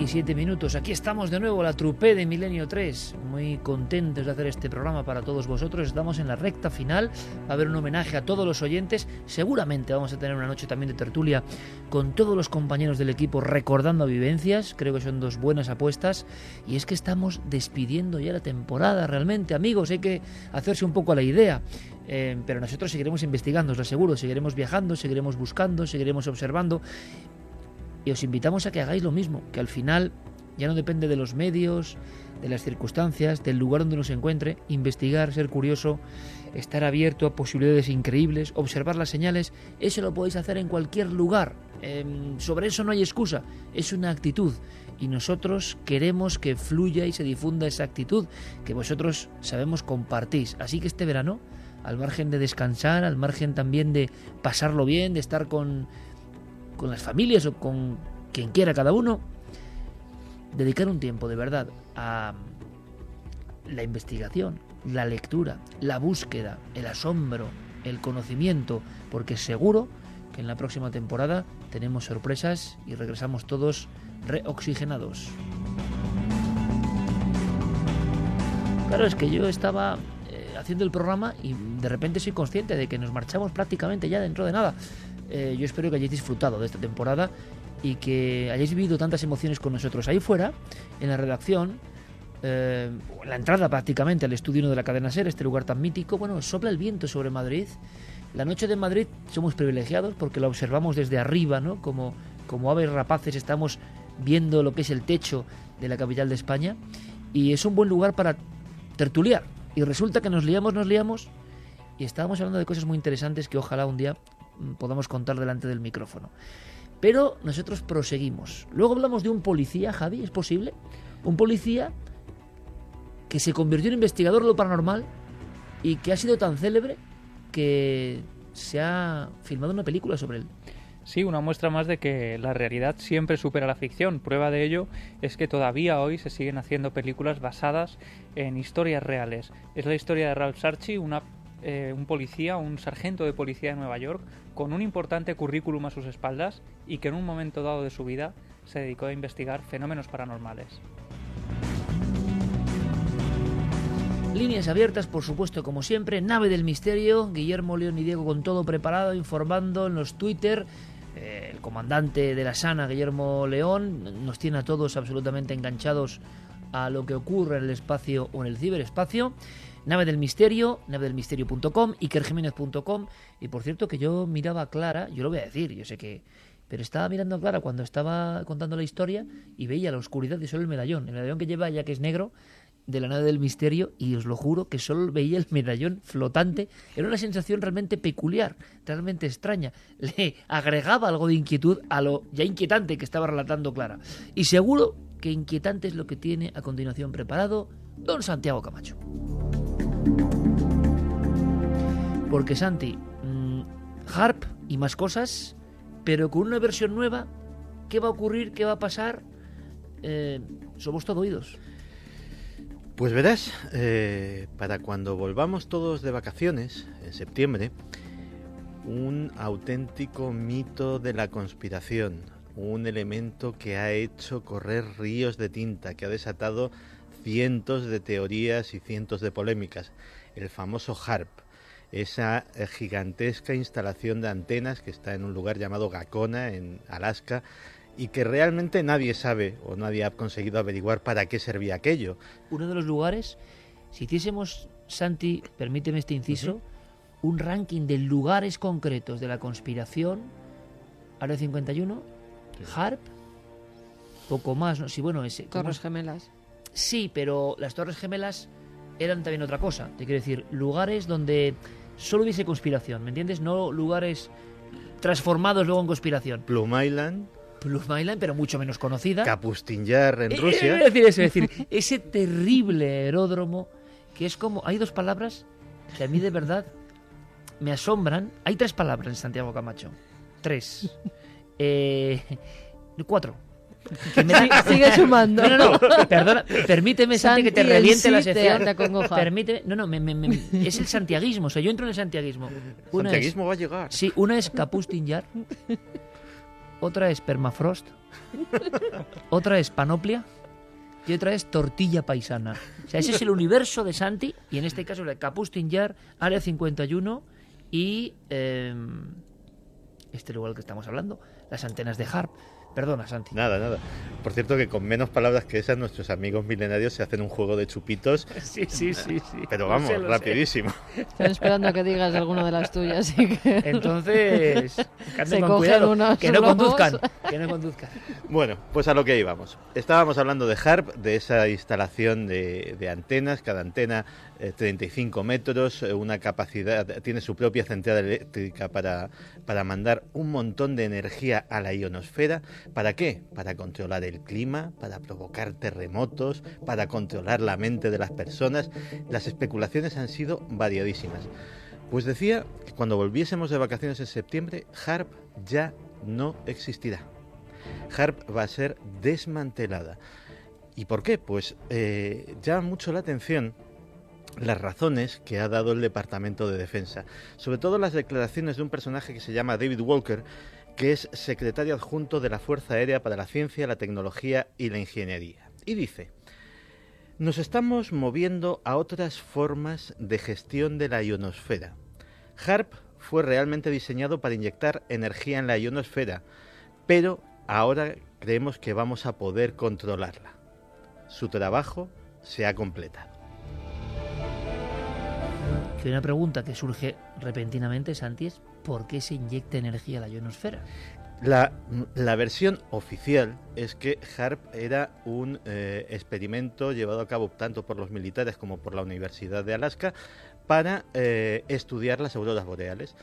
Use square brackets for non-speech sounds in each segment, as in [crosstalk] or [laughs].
Y 7 minutos. Aquí estamos de nuevo, la trupe de Milenio 3. Muy contentos de hacer este programa para todos vosotros. Estamos en la recta final. Va a haber un homenaje a todos los oyentes. Seguramente vamos a tener una noche también de tertulia con todos los compañeros del equipo recordando vivencias. Creo que son dos buenas apuestas. Y es que estamos despidiendo ya la temporada realmente. Amigos, hay que hacerse un poco a la idea. Eh, pero nosotros seguiremos investigando, os lo aseguro, seguiremos viajando, seguiremos buscando, seguiremos observando y os invitamos a que hagáis lo mismo, que al final ya no depende de los medios, de las circunstancias, del lugar donde uno se encuentre, investigar, ser curioso, estar abierto a posibilidades increíbles, observar las señales, eso lo podéis hacer en cualquier lugar. Em, sobre eso no hay excusa, es una actitud y nosotros queremos que fluya y se difunda esa actitud que vosotros sabemos compartís. Así que este verano, al margen de descansar, al margen también de pasarlo bien, de estar con con las familias o con quien quiera cada uno, dedicar un tiempo de verdad a la investigación, la lectura, la búsqueda, el asombro, el conocimiento, porque seguro que en la próxima temporada tenemos sorpresas y regresamos todos reoxigenados. Claro, es que yo estaba eh, haciendo el programa y de repente soy consciente de que nos marchamos prácticamente ya dentro de nada. Eh, yo espero que hayáis disfrutado de esta temporada y que hayáis vivido tantas emociones con nosotros ahí fuera, en la redacción, eh, la entrada prácticamente al estudio 1 de la cadena SER, este lugar tan mítico. Bueno, sopla el viento sobre Madrid. La noche de Madrid somos privilegiados porque la observamos desde arriba, ¿no? Como, como aves rapaces estamos viendo lo que es el techo de la capital de España y es un buen lugar para tertuliar. Y resulta que nos liamos, nos liamos y estábamos hablando de cosas muy interesantes que ojalá un día podamos contar delante del micrófono. Pero nosotros proseguimos. Luego hablamos de un policía, Javi, ¿es posible? Un policía que se convirtió en investigador de lo paranormal y que ha sido tan célebre que se ha filmado una película sobre él. Sí, una muestra más de que la realidad siempre supera la ficción. Prueba de ello es que todavía hoy se siguen haciendo películas basadas en historias reales. Es la historia de Ralph Sarchi, una eh, un policía, un sargento de policía de Nueva York, con un importante currículum a sus espaldas y que en un momento dado de su vida se dedicó a investigar fenómenos paranormales. Líneas abiertas, por supuesto, como siempre. Nave del misterio. Guillermo León y Diego con todo preparado, informando en los Twitter. Eh, el comandante de la Sana, Guillermo León, nos tiene a todos absolutamente enganchados a lo que ocurre en el espacio o en el ciberespacio. Nave del Misterio, navedelmisterio.com, ikerjiménez.com. Y por cierto que yo miraba a Clara, yo lo voy a decir, yo sé que... Pero estaba mirando a Clara cuando estaba contando la historia y veía la oscuridad de solo el medallón. El medallón que lleva ya que es negro de la nave del misterio y os lo juro que solo veía el medallón flotante. Era una sensación realmente peculiar, realmente extraña. Le agregaba algo de inquietud a lo ya inquietante que estaba relatando Clara. Y seguro que inquietante es lo que tiene a continuación preparado don Santiago Camacho. Porque Santi, mm, Harp y más cosas, pero con una versión nueva, ¿qué va a ocurrir? ¿Qué va a pasar? Eh, somos todo oídos. Pues verás, eh, para cuando volvamos todos de vacaciones, en septiembre, un auténtico mito de la conspiración, un elemento que ha hecho correr ríos de tinta, que ha desatado cientos de teorías y cientos de polémicas, el famoso HARP, esa gigantesca instalación de antenas que está en un lugar llamado Gacona, en Alaska, y que realmente nadie sabe o nadie ha conseguido averiguar para qué servía aquello. Uno de los lugares, si hiciésemos, Santi, permíteme este inciso, un ranking de lugares concretos de la conspiración, Área 51, Harp, poco más, ¿no? Sí, bueno, ese. ¿cómo Torres es? Gemelas. Sí, pero las Torres Gemelas eran también otra cosa. Te quiero decir, lugares donde solo hubiese conspiración, ¿me entiendes? No lugares transformados luego en conspiración. Plum Island, Plum Island, pero mucho menos conocida. Kapustinjar en Eh, Rusia. eh, Es decir, eso, es decir, ese terrible aeródromo que es como. Hay dos palabras que a mí de verdad me asombran. Hay tres palabras en Santiago Camacho. Tres. Eh, cuatro. Que me da- Sigue sumando. No, no, no. Perdona, [laughs] permíteme, Santi, que te reviente la sección. Permíteme. No, no, me- me- me- es el santiaguismo. O sea, yo entro en el santiaguismo. Una es, Santiaguismo va a llegar. sí, una es Capustinjar. Otra es Permafrost. Otra es Panoplia. Y otra es Tortilla Paisana. O sea, ese es el universo de Santi. Y en este caso, el Capustinjar, Área 51 y. eh, este lugar del que estamos hablando. Las antenas de Harp. Perdona, Santi. Nada, nada. Por cierto que con menos palabras que esas nuestros amigos milenarios se hacen un juego de chupitos, [laughs] Sí, sí, sí, sí. pero vamos, sé, lo sé. rapidísimo. Están esperando a que digas alguna de las tuyas. Así que... [laughs] Entonces, Se con cogen cuidado, unos que no lobos. conduzcan, que no conduzcan. Bueno, pues a lo que íbamos. Estábamos hablando de HARP, de esa instalación de, de antenas, cada antena eh, 35 metros, eh, una capacidad, tiene su propia central eléctrica para, para mandar un montón de energía a la ionosfera. ¿Para qué? Para controlar el clima, para provocar terremotos, para controlar la mente de las personas. Las especulaciones han sido variadísimas. Pues decía que cuando volviésemos de vacaciones en septiembre, HARP ya no existirá. HARP va a ser desmantelada. ¿Y por qué? Pues eh, llama mucho la atención las razones que ha dado el Departamento de Defensa, sobre todo las declaraciones de un personaje que se llama David Walker, que es secretario adjunto de la Fuerza Aérea para la Ciencia, la Tecnología y la Ingeniería. Y dice, nos estamos moviendo a otras formas de gestión de la ionosfera. HARP fue realmente diseñado para inyectar energía en la ionosfera, pero ahora creemos que vamos a poder controlarla. Su trabajo se ha completado. Que una pregunta que surge repentinamente, Santi, es ¿por qué se inyecta energía a la ionosfera? La, la versión oficial es que HARP era un eh, experimento llevado a cabo tanto por los militares como por la Universidad de Alaska para eh, estudiar las auroras boreales.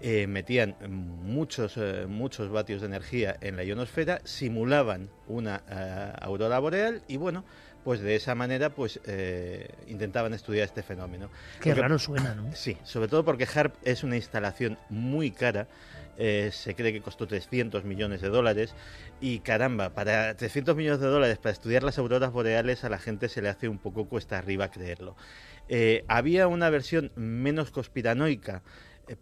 Eh, metían muchos, muchos vatios de energía en la ionosfera, simulaban una aurora boreal y bueno, pues de esa manera pues eh, intentaban estudiar este fenómeno. Qué Porque- raro suena, ¿no? Sí, sobre todo porque HARP es una instalación muy cara. eh, se cree que costó 300 millones de dólares. Y caramba, para 300 millones de dólares para estudiar las auroras boreales a la gente se le hace un poco cuesta arriba creerlo. Eh, había una versión menos conspiranoica,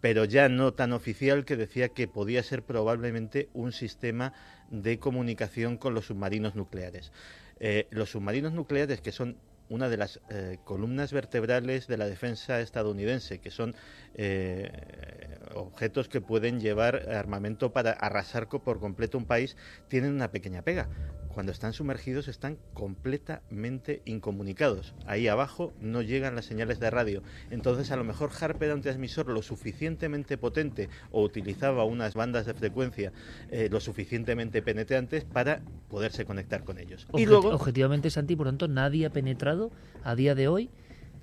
pero ya no tan oficial, que decía que podía ser probablemente un sistema de comunicación con los submarinos nucleares. Eh, los submarinos nucleares, que son una de las eh, columnas vertebrales de la defensa estadounidense, que son eh, objetos que pueden llevar armamento para arrasar por completo un país, tienen una pequeña pega. Cuando están sumergidos están completamente incomunicados. Ahí abajo no llegan las señales de radio. Entonces a lo mejor HARP era un transmisor lo suficientemente potente o utilizaba unas bandas de frecuencia eh, lo suficientemente penetrantes para poderse conectar con ellos. Y luego Objetivamente, Santi, por lo tanto, nadie ha penetrado a día de hoy,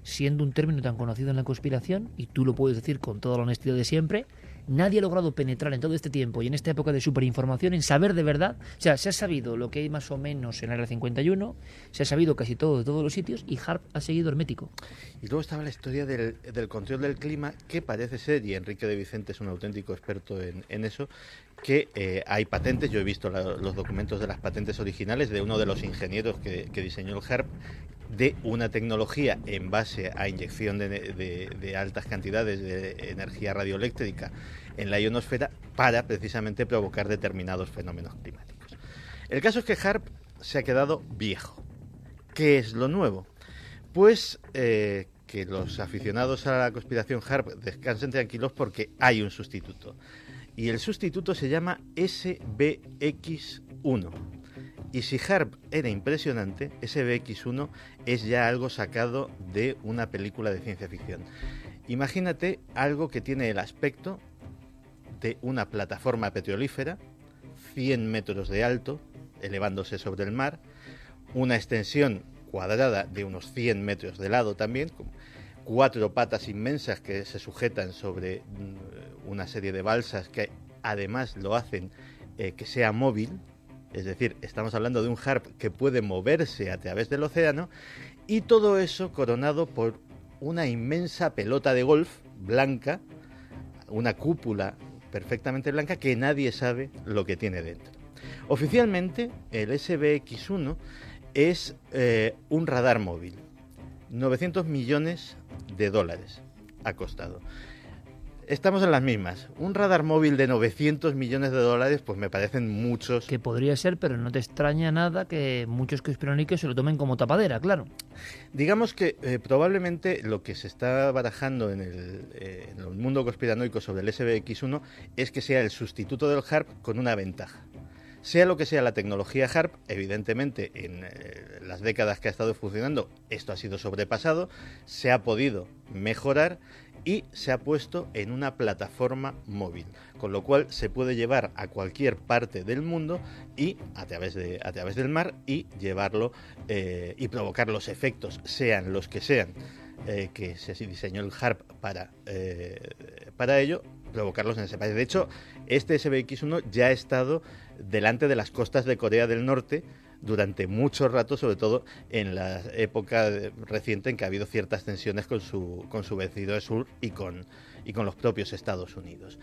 siendo un término tan conocido en la conspiración, y tú lo puedes decir con toda la honestidad de siempre, nadie ha logrado penetrar en todo este tiempo y en esta época de superinformación en saber de verdad. O sea, se ha sabido lo que hay más o menos en el Área 51, se ha sabido casi todo de todos los sitios y Harp ha seguido hermético. Y luego estaba la historia del, del control del clima, que parece ser, y Enrique de Vicente es un auténtico experto en, en eso, que eh, hay patentes, yo he visto la- los documentos de las patentes originales de uno de los ingenieros que, que diseñó el HARP, de una tecnología en base a inyección de, altas cantidades de energía radioeléctrica en la ionosfera para precisamente provocar determinados fenómenos climáticos. El caso es que HARP se ha quedado viejo. ¿Qué es lo nuevo? Pues eh, que los aficionados a la conspiración HARP descansen tranquilos porque hay un sustituto. Y el sustituto se llama SBX1. Y si HARP era impresionante, SBX1 es ya algo sacado de una película de ciencia ficción. Imagínate algo que tiene el aspecto de una plataforma petrolífera, 100 metros de alto, elevándose sobre el mar, una extensión cuadrada de unos 100 metros de lado también, cuatro patas inmensas que se sujetan sobre mm, una serie de balsas que además lo hacen eh, que sea móvil, es decir, estamos hablando de un harp que puede moverse a través del océano, y todo eso coronado por una inmensa pelota de golf blanca, una cúpula perfectamente blanca que nadie sabe lo que tiene dentro. Oficialmente, el SBX-1 es eh, un radar móvil. 900 millones de dólares ha costado. Estamos en las mismas. Un radar móvil de 900 millones de dólares, pues me parecen muchos. Que podría ser, pero no te extraña nada que muchos conspiranoicos se lo tomen como tapadera, claro. Digamos que eh, probablemente lo que se está barajando en el, eh, en el mundo conspiranoico sobre el SBX1 es que sea el sustituto del HARP con una ventaja. Sea lo que sea la tecnología HARP, evidentemente en eh, las décadas que ha estado funcionando esto ha sido sobrepasado, se ha podido mejorar y se ha puesto en una plataforma móvil, con lo cual se puede llevar a cualquier parte del mundo y a través, de, a través del mar y llevarlo eh, y provocar los efectos, sean los que sean, eh, que se diseñó el HARP para, eh, para ello, provocarlos en ese país. De hecho, este SBX1 ya ha estado delante de las costas de Corea del Norte durante mucho rato, sobre todo en la época reciente en que ha habido ciertas tensiones con su, con su vecino sur y con, y con los propios Estados Unidos.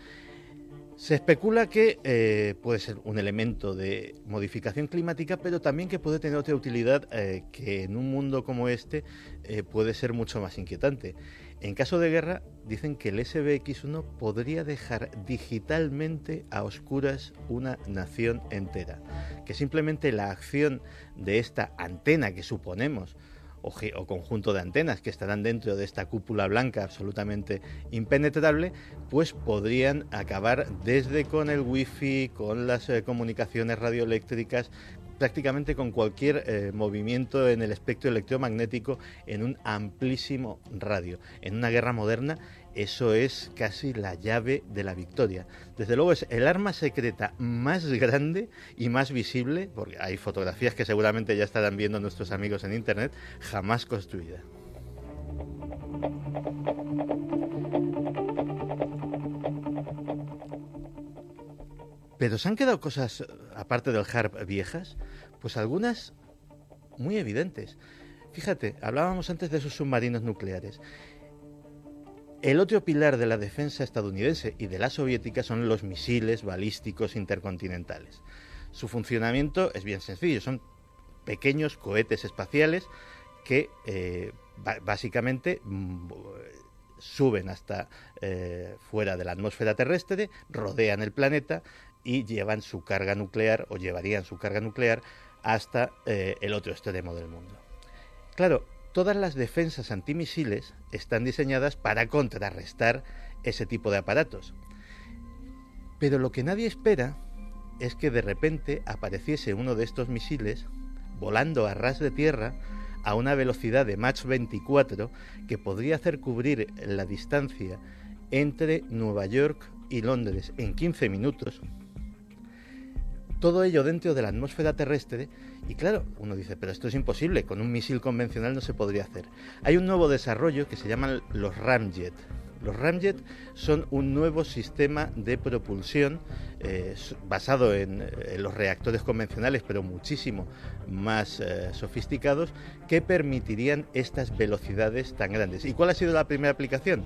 Se especula que eh, puede ser un elemento de modificación climática, pero también que puede tener otra utilidad eh, que en un mundo como este eh, puede ser mucho más inquietante. En caso de guerra, dicen que el SBX-1 podría dejar digitalmente a oscuras una nación entera. Que simplemente la acción de esta antena que suponemos, o, o conjunto de antenas que estarán dentro de esta cúpula blanca absolutamente impenetrable, pues podrían acabar desde con el wifi, con las eh, comunicaciones radioeléctricas, prácticamente con cualquier eh, movimiento en el espectro electromagnético en un amplísimo radio. En una guerra moderna eso es casi la llave de la victoria. Desde luego es el arma secreta más grande y más visible, porque hay fotografías que seguramente ya estarán viendo nuestros amigos en internet, jamás construida. Pero se han quedado cosas, aparte del HARP, viejas, pues algunas muy evidentes. Fíjate, hablábamos antes de esos submarinos nucleares. El otro pilar de la defensa estadounidense y de la soviética son los misiles balísticos intercontinentales. Su funcionamiento es bien sencillo, son pequeños cohetes espaciales que eh, básicamente mm, suben hasta eh, fuera de la atmósfera terrestre, rodean el planeta y llevan su carga nuclear o llevarían su carga nuclear hasta eh, el otro extremo del mundo. Claro, todas las defensas antimisiles están diseñadas para contrarrestar ese tipo de aparatos. Pero lo que nadie espera es que de repente apareciese uno de estos misiles volando a ras de tierra a una velocidad de Mach 24 que podría hacer cubrir la distancia entre Nueva York y Londres en 15 minutos. Todo ello dentro de la atmósfera terrestre y claro, uno dice, pero esto es imposible, con un misil convencional no se podría hacer. Hay un nuevo desarrollo que se llaman los Ramjet. Los Ramjet son un nuevo sistema de propulsión eh, basado en, eh, en los reactores convencionales, pero muchísimo más eh, sofisticados, que permitirían estas velocidades tan grandes. ¿Y cuál ha sido la primera aplicación?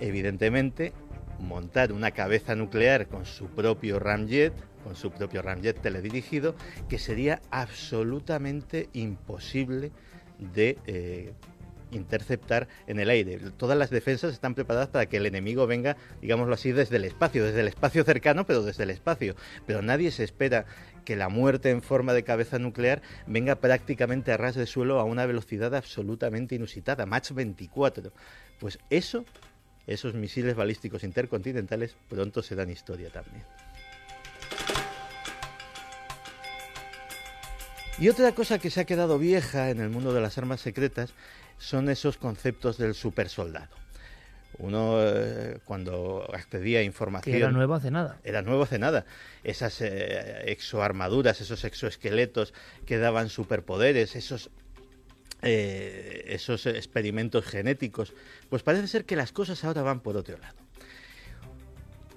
Evidentemente, montar una cabeza nuclear con su propio ramjet, con su propio ramjet teledirigido, que sería absolutamente imposible de eh, interceptar en el aire. Todas las defensas están preparadas para que el enemigo venga, digámoslo así, desde el espacio, desde el espacio cercano, pero desde el espacio. Pero nadie se espera que la muerte en forma de cabeza nuclear venga prácticamente a ras de suelo a una velocidad absolutamente inusitada, Mach 24. Pues eso, esos misiles balísticos intercontinentales pronto serán historia también. Y otra cosa que se ha quedado vieja en el mundo de las armas secretas son esos conceptos del supersoldado. Uno eh, cuando accedía a información... Era nuevo hace nada. Era nuevo hace nada. Esas eh, exoarmaduras, esos exoesqueletos que daban superpoderes, esos eh, esos experimentos genéticos, pues parece ser que las cosas ahora van por otro lado.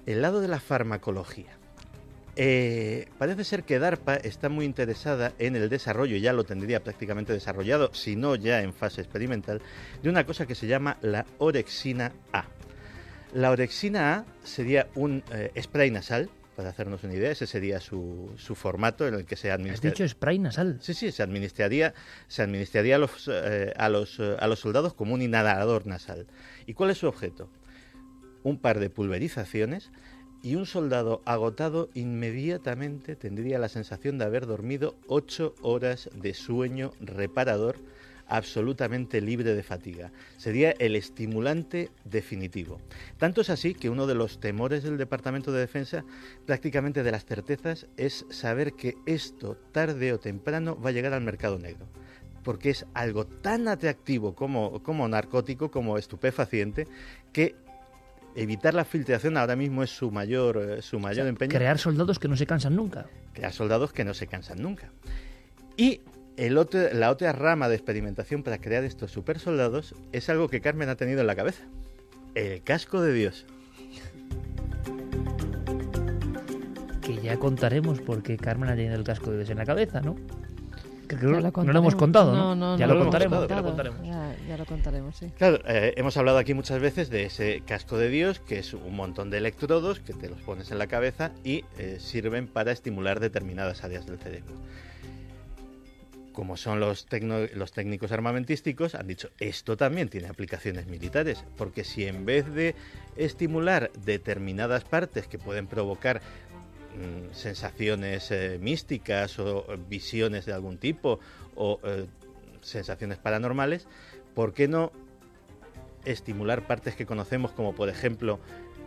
El lado de la farmacología. Eh, parece ser que DARPA está muy interesada en el desarrollo, ya lo tendría prácticamente desarrollado, si no ya en fase experimental, de una cosa que se llama la orexina A. La orexina A sería un eh, spray nasal, para hacernos una idea, ese sería su, su formato en el que se Has administra. dicho spray nasal. Sí, sí, se administraría, se administraría a los, eh, a, los, a los soldados como un inhalador nasal. ¿Y cuál es su objeto? Un par de pulverizaciones y un soldado agotado inmediatamente tendría la sensación de haber dormido ocho horas de sueño reparador absolutamente libre de fatiga. Sería el estimulante definitivo. Tanto es así que uno de los temores del Departamento de Defensa, prácticamente de las certezas, es saber que esto tarde o temprano va a llegar al mercado negro. Porque es algo tan atractivo como, como narcótico, como estupefaciente, que evitar la filtración ahora mismo es su mayor, eh, su mayor empeño Crear soldados que no se cansan nunca. crear soldados que no se cansan nunca. Y el otro, la otra rama de experimentación para crear estos super soldados es algo que Carmen ha tenido en la cabeza. El casco de Dios. Que ya contaremos porque Carmen ha tenido el casco de Dios en la cabeza, ¿no? Que creo- Ya no lo contaremos. hemos contado, ¿no? No, no, ya no lo contaremos, contado, ya lo contaremos. Ya, ya lo contaremos, sí. Claro, eh, hemos hablado aquí muchas veces de ese casco de Dios, que es un montón de electrodos que te los pones en la cabeza y eh, sirven para estimular determinadas áreas del cerebro. Como son los, tecno- los técnicos armamentísticos, han dicho, esto también tiene aplicaciones militares, porque si en vez de estimular determinadas partes que pueden provocar mm, sensaciones eh, místicas o eh, visiones de algún tipo o eh, sensaciones paranormales, ¿por qué no estimular partes que conocemos como por ejemplo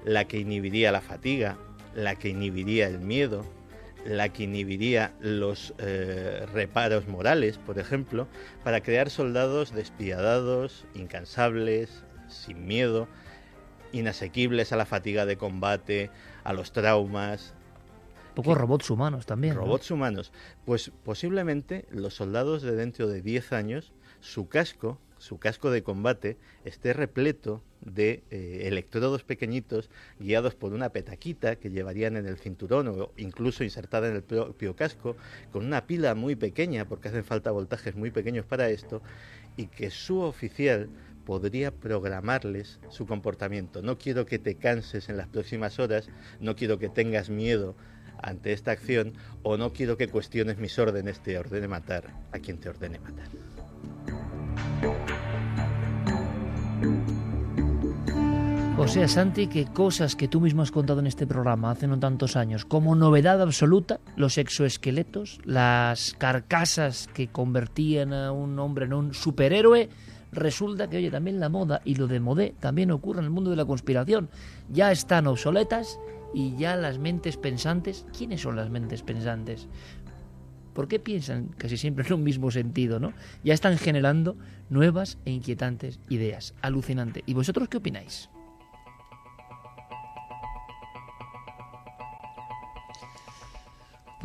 la que inhibiría la fatiga, la que inhibiría el miedo, la que inhibiría los reparos morales, por ejemplo, para crear soldados despiadados, incansables, sin miedo, inasequibles a la fatiga de combate, a los traumas, poco robots humanos también. ¿no? robots humanos. Pues posiblemente los soldados de dentro de 10 años, su casco, su casco de combate, esté repleto de eh, electrodos pequeñitos guiados por una petaquita que llevarían en el cinturón o incluso insertada en el propio casco, con una pila muy pequeña, porque hacen falta voltajes muy pequeños para esto, y que su oficial podría programarles su comportamiento. No quiero que te canses en las próximas horas, no quiero que tengas miedo ante esta acción o no quiero que cuestiones mis órdenes, te ordene matar a quien te ordene matar. O sea, Santi, que cosas que tú mismo has contado en este programa hace no tantos años, como novedad absoluta, los exoesqueletos, las carcasas que convertían a un hombre en un superhéroe, resulta que, oye, también la moda y lo de modé también ocurre en el mundo de la conspiración. Ya están obsoletas y ya las mentes pensantes, ¿quiénes son las mentes pensantes? ¿Por qué piensan casi siempre en un mismo sentido, no? Ya están generando nuevas e inquietantes ideas. Alucinante. ¿Y vosotros qué opináis?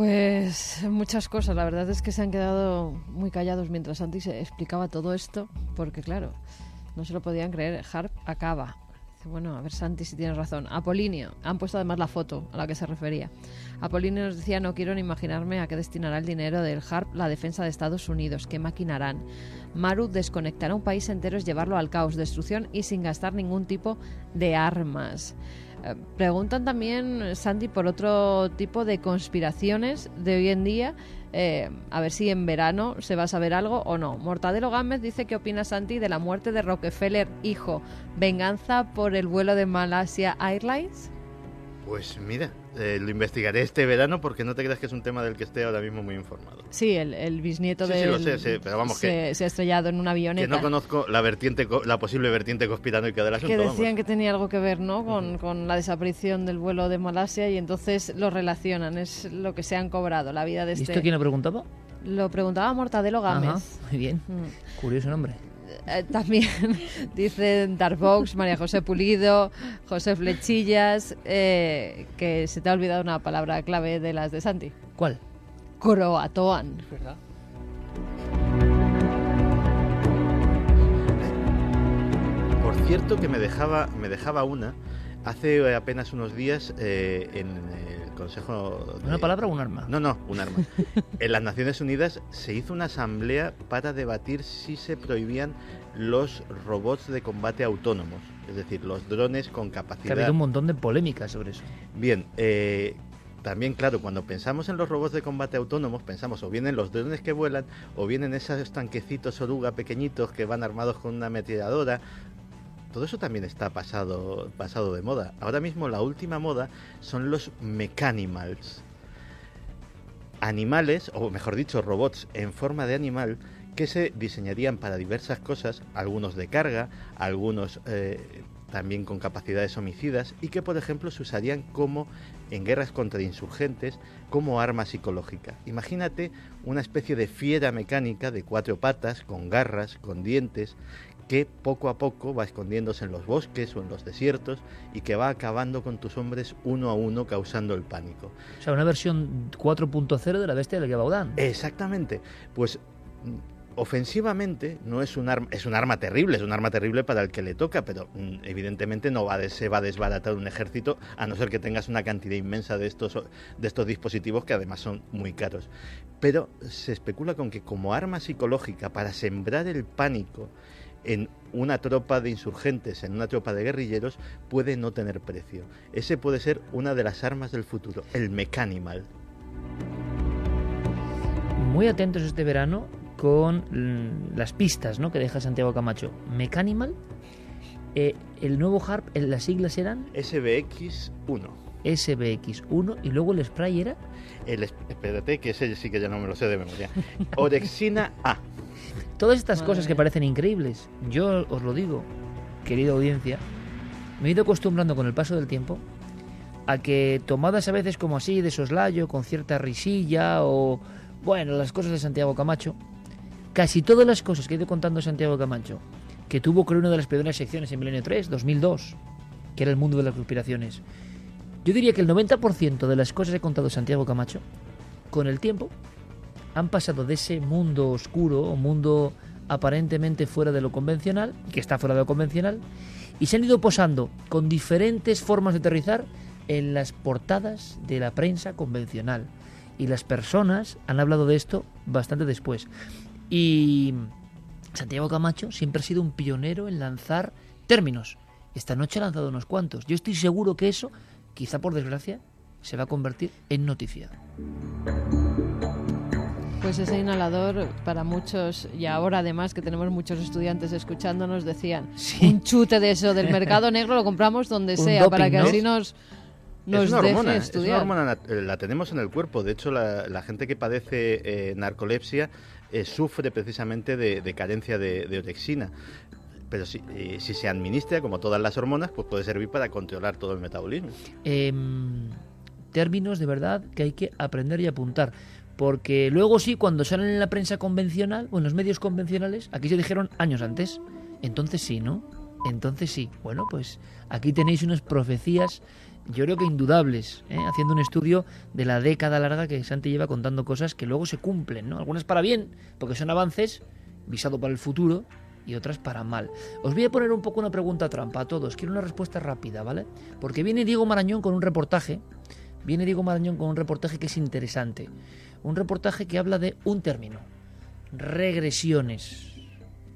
Pues muchas cosas. La verdad es que se han quedado muy callados mientras Santi se explicaba todo esto, porque claro, no se lo podían creer. Harp acaba. Bueno, a ver Santi si tienes razón. Apolinio, han puesto además la foto a la que se refería. Apolinio nos decía, no quiero ni imaginarme a qué destinará el dinero del Harp la defensa de Estados Unidos, qué maquinarán. Maru desconectar a un país entero es llevarlo al caos, destrucción y sin gastar ningún tipo de armas. Preguntan también, Sandy, por otro tipo de conspiraciones de hoy en día. eh, a ver si en verano se va a saber algo o no. Mortadelo Gámez dice qué opina Santi de la muerte de Rockefeller, hijo. ¿Venganza por el vuelo de Malasia Airlines? Pues mira, eh, lo investigaré este verano porque no te creas que es un tema del que esté ahora mismo muy informado. Sí, el, el bisnieto Sí, de sí, lo sé, sí, pero vamos, se, que- se ha estrellado en una Que avioneta. no conozco la vertiente, la posible vertiente conspiranoica del asunto. que vamos. decían que tenía algo que ver ¿no? con, con la desaparición del vuelo de Malasia y entonces lo relacionan, es lo que se han cobrado, la vida de ¿Y este... esto quién lo preguntaba? Lo preguntaba Mortadelo Gámez. Ajá, muy bien. Mm. Curioso nombre. Eh, también [laughs] dicen Darbox, María José Pulido, José Flechillas, eh, que se te ha olvidado una palabra clave de las de Santi. ¿Cuál? Croatoan. Es verdad. Por cierto que me dejaba, me dejaba una hace apenas unos días eh, en el Consejo... de- ¿Una palabra o un arma? No, no, un arma. [laughs] en las Naciones Unidas se hizo una asamblea para debatir si se prohibían los robots de combate autónomos, es decir, los drones con Que ha capacidad... habido un montón de polémicas sobre eso. Bien, eh, también claro, cuando pensamos en los robots de combate autónomos, pensamos o bien en los drones que vuelan, o bien en esos tanquecitos oruga pequeñitos que van armados con una ametralladora. Todo eso también está pasado, pasado de moda. Ahora mismo la última moda son los mechanimals. Animales, o mejor dicho, robots en forma de animal que se diseñarían para diversas cosas, algunos de carga, algunos eh, también con capacidades homicidas y que por ejemplo se usarían como en guerras contra insurgentes como arma psicológica. Imagínate una especie de fiera mecánica de cuatro patas, con garras, con dientes, que poco a poco va escondiéndose en los bosques o en los desiertos y que va acabando con tus hombres uno a uno causando el pánico. O sea, una versión 4.0 de la bestia del Gabaudán. Exactamente. Pues mm, ofensivamente no es un arma, es un arma terrible, es un arma terrible para el que le toca, pero mm, evidentemente no va se va a desbaratar un ejército a no ser que tengas una cantidad inmensa de estos de estos dispositivos que además son muy caros. Pero se especula con que como arma psicológica para sembrar el pánico en una tropa de insurgentes, en una tropa de guerrilleros, puede no tener precio. Ese puede ser una de las armas del futuro, el mecanimal. Muy atentos este verano con las pistas ¿no? que deja Santiago Camacho. Mecanimal, eh, el nuevo Harp, eh, las siglas eran SBX-1. SBX1 y luego el spray era El, es- espérate, que ese sí que ya no me lo sé de memoria. Orexina A. Todas estas Madre cosas que parecen increíbles, yo os lo digo, querida audiencia, me he ido acostumbrando con el paso del tiempo a que tomadas a veces como así de soslayo, con cierta risilla o, bueno, las cosas de Santiago Camacho, casi todas las cosas que he ido contando Santiago Camacho, que tuvo creo una de las primeras secciones en Milenio 3, 2002, que era el mundo de las conspiraciones, yo diría que el 90% de las cosas que he contado Santiago Camacho, con el tiempo, han pasado de ese mundo oscuro o mundo aparentemente fuera de lo convencional, que está fuera de lo convencional, y se han ido posando con diferentes formas de aterrizar en las portadas de la prensa convencional. Y las personas han hablado de esto bastante después. Y Santiago Camacho siempre ha sido un pionero en lanzar términos. Esta noche ha lanzado unos cuantos. Yo estoy seguro que eso, quizá por desgracia, se va a convertir en noticia. Pues ese inhalador para muchos, y ahora además que tenemos muchos estudiantes escuchándonos, decían, Sí. un chute de eso del mercado negro lo compramos donde [laughs] Un sea, para que ¿no? así nos, nos es una hormona, es una estudiar. hormona eh, la tenemos en el cuerpo. De hecho, la, la gente que padece eh, narcolepsia eh, sufre precisamente de, de carencia de, de orexina. Pero si, eh, si se administra, como todas las hormonas, pues puede servir para controlar todo el metabolismo. em, términos de verdad que hay que aprender y apuntar. Porque luego sí, cuando salen en la prensa convencional o en los medios convencionales, aquí se dijeron años antes. Entonces sí, ¿no? Entonces sí. Bueno, pues aquí tenéis unas profecías, yo creo que indudables, ¿eh? haciendo un estudio de la década larga que Santi lleva contando cosas que luego se cumplen, ¿no? Algunas para bien, porque son avances, visado para el futuro, y otras para mal. Os voy a poner un poco una pregunta trampa a todos. Quiero una respuesta rápida, ¿vale? Porque viene Diego Marañón con un reportaje. Viene Diego Marañón con un reportaje que es interesante. Un reportaje que habla de un término. Regresiones.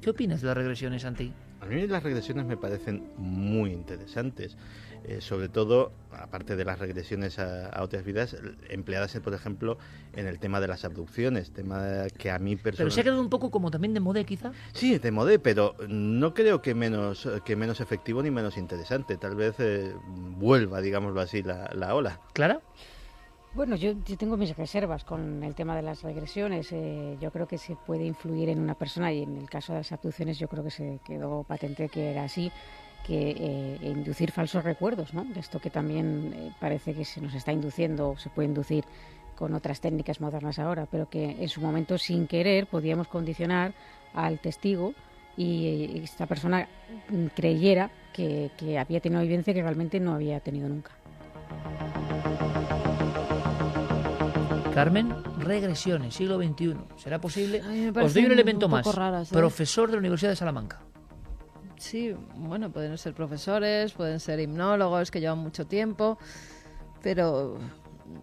¿Qué opinas de las regresiones, Santi? A mí las regresiones me parecen muy interesantes, eh, sobre todo, aparte de las regresiones a, a otras vidas, empleadas, por ejemplo, en el tema de las abducciones, tema que a mí Pero se ha personalmente... quedado un poco como también de moda, quizá. Sí, de modé, pero no creo que menos, que menos efectivo ni menos interesante. Tal vez eh, vuelva, digámoslo así, la, la ola. ¿Clara? Bueno, yo, yo tengo mis reservas con el tema de las regresiones. Eh, yo creo que se puede influir en una persona y en el caso de las abducciones yo creo que se quedó patente que era así, que eh, inducir falsos recuerdos, ¿no? De esto que también eh, parece que se nos está induciendo, o se puede inducir con otras técnicas modernas ahora, pero que en su momento sin querer podíamos condicionar al testigo y esta persona creyera que, que había tenido vivencia que realmente no había tenido nunca. Carmen, regresiones, siglo XXI. ¿Será posible? Os doy un elemento un más. raras, ¿eh? Profesor de la Universidad de Salamanca. Sí, bueno, pueden ser profesores, pueden ser himnólogos que llevan mucho tiempo, pero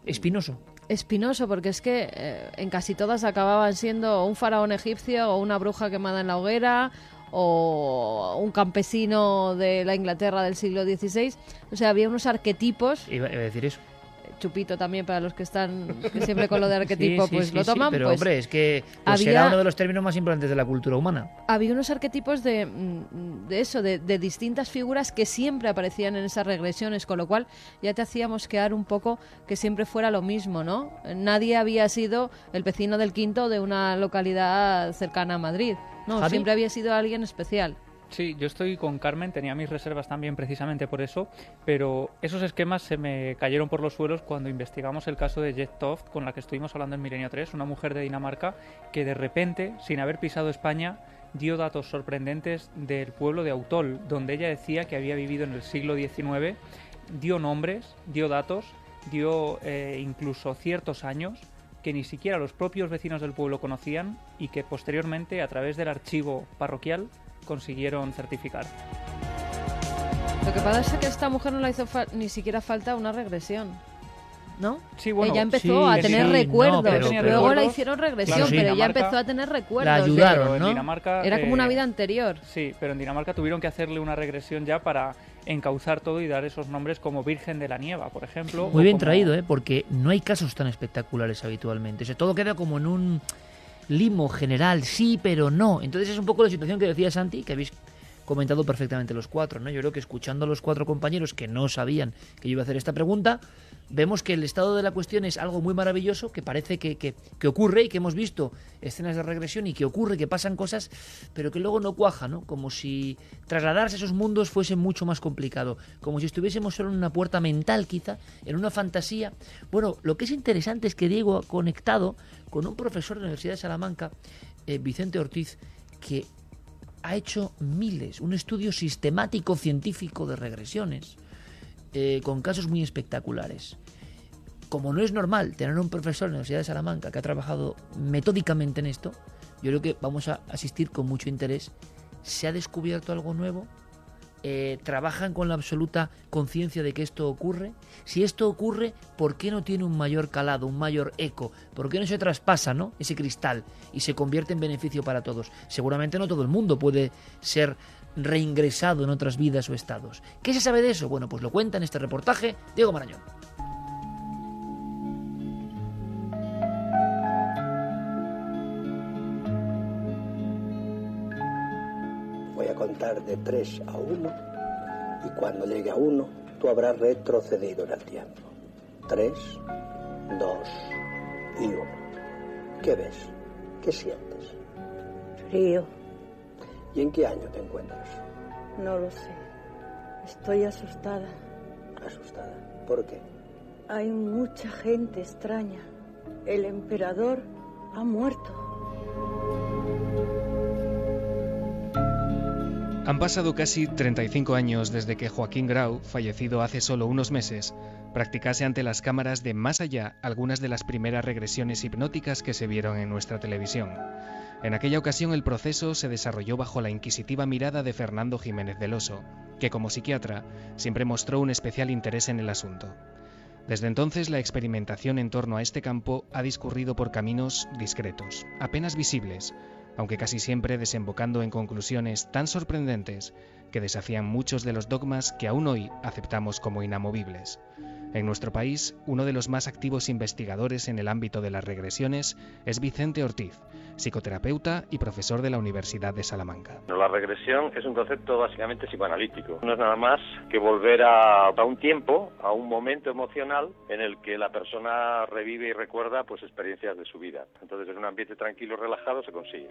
Espinoso. espinoso porque es que eh, en casi todas acababan siendo un faraón egipcio o una bruja quemada en la hoguera o un campesino de la Inglaterra del siglo XVI. O sea, había unos arquetipos, iba a decir eso. Chupito también para los que están que siempre con lo de [laughs] arquetipo, Sí, sí, pues sí, lo sí, toman, pero pues hombre, es que pues, había- será uno de los términos más importantes de la cultura humana. había unos arquetipos de, mm, de eso, de, de distintas figuras que siempre aparecían en esas regresiones, con lo cual ya te hacía mosquear un poco que siempre fuera lo mismo, ¿no? Nadie había sido el vecino del quinto de una localidad cercana a Madrid, no, Javi. siempre había sido alguien especial. Sí, yo estoy con Carmen, tenía mis reservas también precisamente por eso, pero esos esquemas se me cayeron por los suelos cuando investigamos el caso de Jet Toft, con la que estuvimos hablando en Milenio 3, una mujer de Dinamarca que de repente, sin haber pisado España, dio datos sorprendentes del pueblo de Autol, donde ella decía que había vivido en el siglo XIX, dio nombres, dio datos, dio eh, incluso ciertos años que ni siquiera los propios vecinos del pueblo conocían y que posteriormente, a través del archivo parroquial, consiguieron certificar. Lo que pasa es que a esta mujer no le hizo fa- ni siquiera falta una regresión, ¿no? Sí, bueno, ella empezó sí, a sí, tener no, recuerdos, pero- luego pero- la hicieron regresión, Claro, sí. pero ella empezó a tener recuerdos. La de- ayudaron. en ¿no? Dinamarca Era como eh, una vida anterior. Sí, pero en Dinamarca tuvieron que hacerle una regresión ya para encauzar todo y dar esos nombres como Virgen de la Nieva, por ejemplo. Muy bien como- traído, ¿eh? porque no hay casos tan espectaculares habitualmente. O sea, todo queda como en un limo general, sí, pero no. Entonces es un poco la situación que decía Santi, que habéis comentado perfectamente los cuatro. ¿no? Yo creo que escuchando a los cuatro compañeros que no sabían que yo iba a hacer esta pregunta, vemos que el estado de la cuestión es algo muy maravilloso, que parece que, que- que ocurre y que hemos visto escenas de regresión y que ocurre, que pasan cosas, pero que luego no cuaja, ¿no? Como si trasladarse a esos mundos fuese mucho más complicado, como si estuviésemos solo en una puerta mental quizá, en una fantasía. Bueno, lo que es interesante es que Diego ha conectado con un profesor de la Universidad de Salamanca, eh, Vicente Ortiz, que ha hecho miles, un estudio sistemático científico de regresiones, eh, con casos muy espectaculares. Como no es normal tener un profesor en la Universidad de Salamanca que ha trabajado metódicamente en esto, yo creo que vamos a asistir con mucho interés. ¿Se ha descubierto algo nuevo? Eh, ¿Trabajan con la absoluta conciencia de que esto ocurre? Si esto ocurre, ¿por qué no tiene un mayor calado, un mayor eco? ¿Por qué no se traspasa ¿no? ese cristal y se convierte en beneficio para todos? Seguramente no todo el mundo puede ser reingresado en otras vidas o estados. ¿Qué se sabe de eso? Bueno, pues lo cuenta en este reportaje Diego Marañón. Contar de 3 a 1 y cuando llegue a 1 tú habrás retrocedido en el tiempo. 3, 2 y 1. ¿Qué ves? ¿Qué sientes? Frío, ¿Y en qué año te encuentras? no lo sé. Estoy asustada. Asustada. ¿Por qué? Hay mucha gente extraña. El emperador ha muerto. Han pasado casi 35 años desde que Joaquín Grau, fallecido hace solo unos meses, practicase ante las cámaras de Más Allá algunas de las primeras regresiones hipnóticas que se vieron en nuestra televisión. En aquella ocasión el proceso se desarrolló bajo la inquisitiva mirada de Fernando Jiménez del Oso, que como psiquiatra siempre mostró un especial interés en el asunto. Desde entonces la experimentación en torno a este campo ha discurrido por caminos discretos, apenas visibles, aunque casi siempre desembocando en conclusiones tan sorprendentes que desafían muchos de los dogmas que aún hoy aceptamos como inamovibles. En nuestro país, uno de los más activos investigadores en el ámbito de las regresiones es Vicente Ortiz, psicoterapeuta y profesor de la Universidad de Salamanca. La regresión es un concepto básicamente psicoanalítico. No es nada más que volver a, a un tiempo, a un momento emocional en el que la persona revive y recuerda pues experiencias de su vida. Entonces, en un ambiente tranquilo, relajado, se consigue.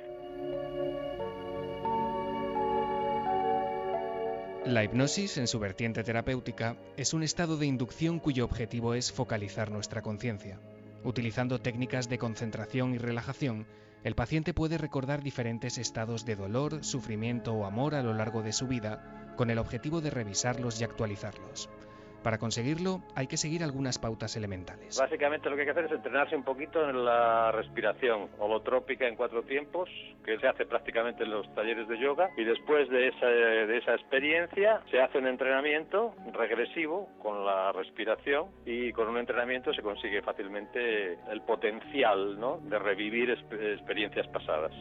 La hipnosis, en su vertiente terapéutica, es un estado de inducción cuyo objetivo es focalizar nuestra conciencia. Utilizando técnicas de concentración y relajación, el paciente puede recordar diferentes estados de dolor, sufrimiento o amor a lo largo de su vida, con el objetivo de revisarlos y actualizarlos. Para conseguirlo hay que seguir algunas pautas elementales. Básicamente lo que hay que hacer es entrenarse un poquito en la respiración holotrópica en cuatro tiempos, que se hace prácticamente en los talleres de yoga, y después de esa, de esa experiencia se hace un entrenamiento regresivo con la respiración y con un entrenamiento se consigue fácilmente el potencial ¿no? de revivir experiencias pasadas.